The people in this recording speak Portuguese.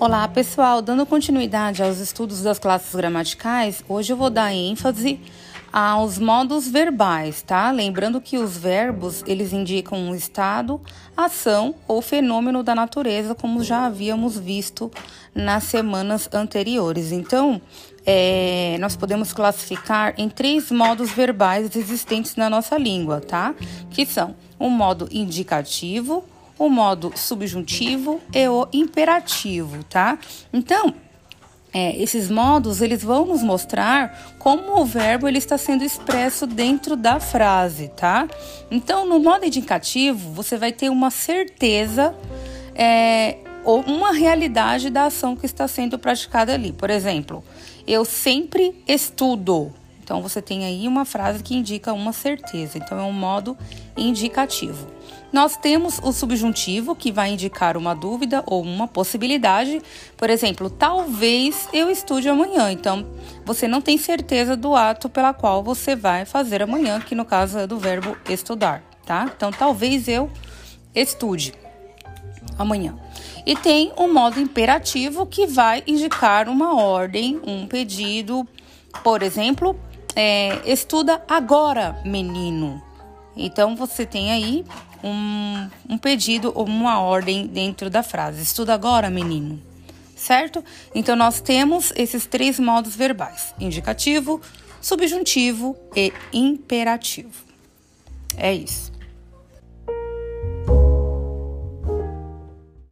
Olá, pessoal. Dando continuidade aos estudos das classes gramaticais, hoje eu vou dar ênfase aos modos verbais, tá? Lembrando que os verbos, eles indicam um estado, ação ou fenômeno da natureza, como já havíamos visto nas semanas anteriores. Então, é, nós podemos classificar em três modos verbais existentes na nossa língua, tá? Que são o modo indicativo, o modo subjuntivo e o imperativo, tá? Então, é, esses modos eles vão nos mostrar como o verbo ele está sendo expresso dentro da frase, tá? Então, no modo indicativo, você vai ter uma certeza é, ou uma realidade da ação que está sendo praticada ali. Por exemplo, eu sempre estudo. Então, você tem aí uma frase que indica uma certeza. Então, é um modo indicativo. Nós temos o subjuntivo, que vai indicar uma dúvida ou uma possibilidade. Por exemplo, talvez eu estude amanhã. Então, você não tem certeza do ato pela qual você vai fazer amanhã, que no caso é do verbo estudar, tá? Então, talvez eu estude amanhã. E tem o modo imperativo, que vai indicar uma ordem, um pedido. Por exemplo, é, estuda agora, menino. Então você tem aí um, um pedido ou uma ordem dentro da frase. Estuda agora, menino. Certo? Então nós temos esses três modos verbais: indicativo, subjuntivo e imperativo. É isso.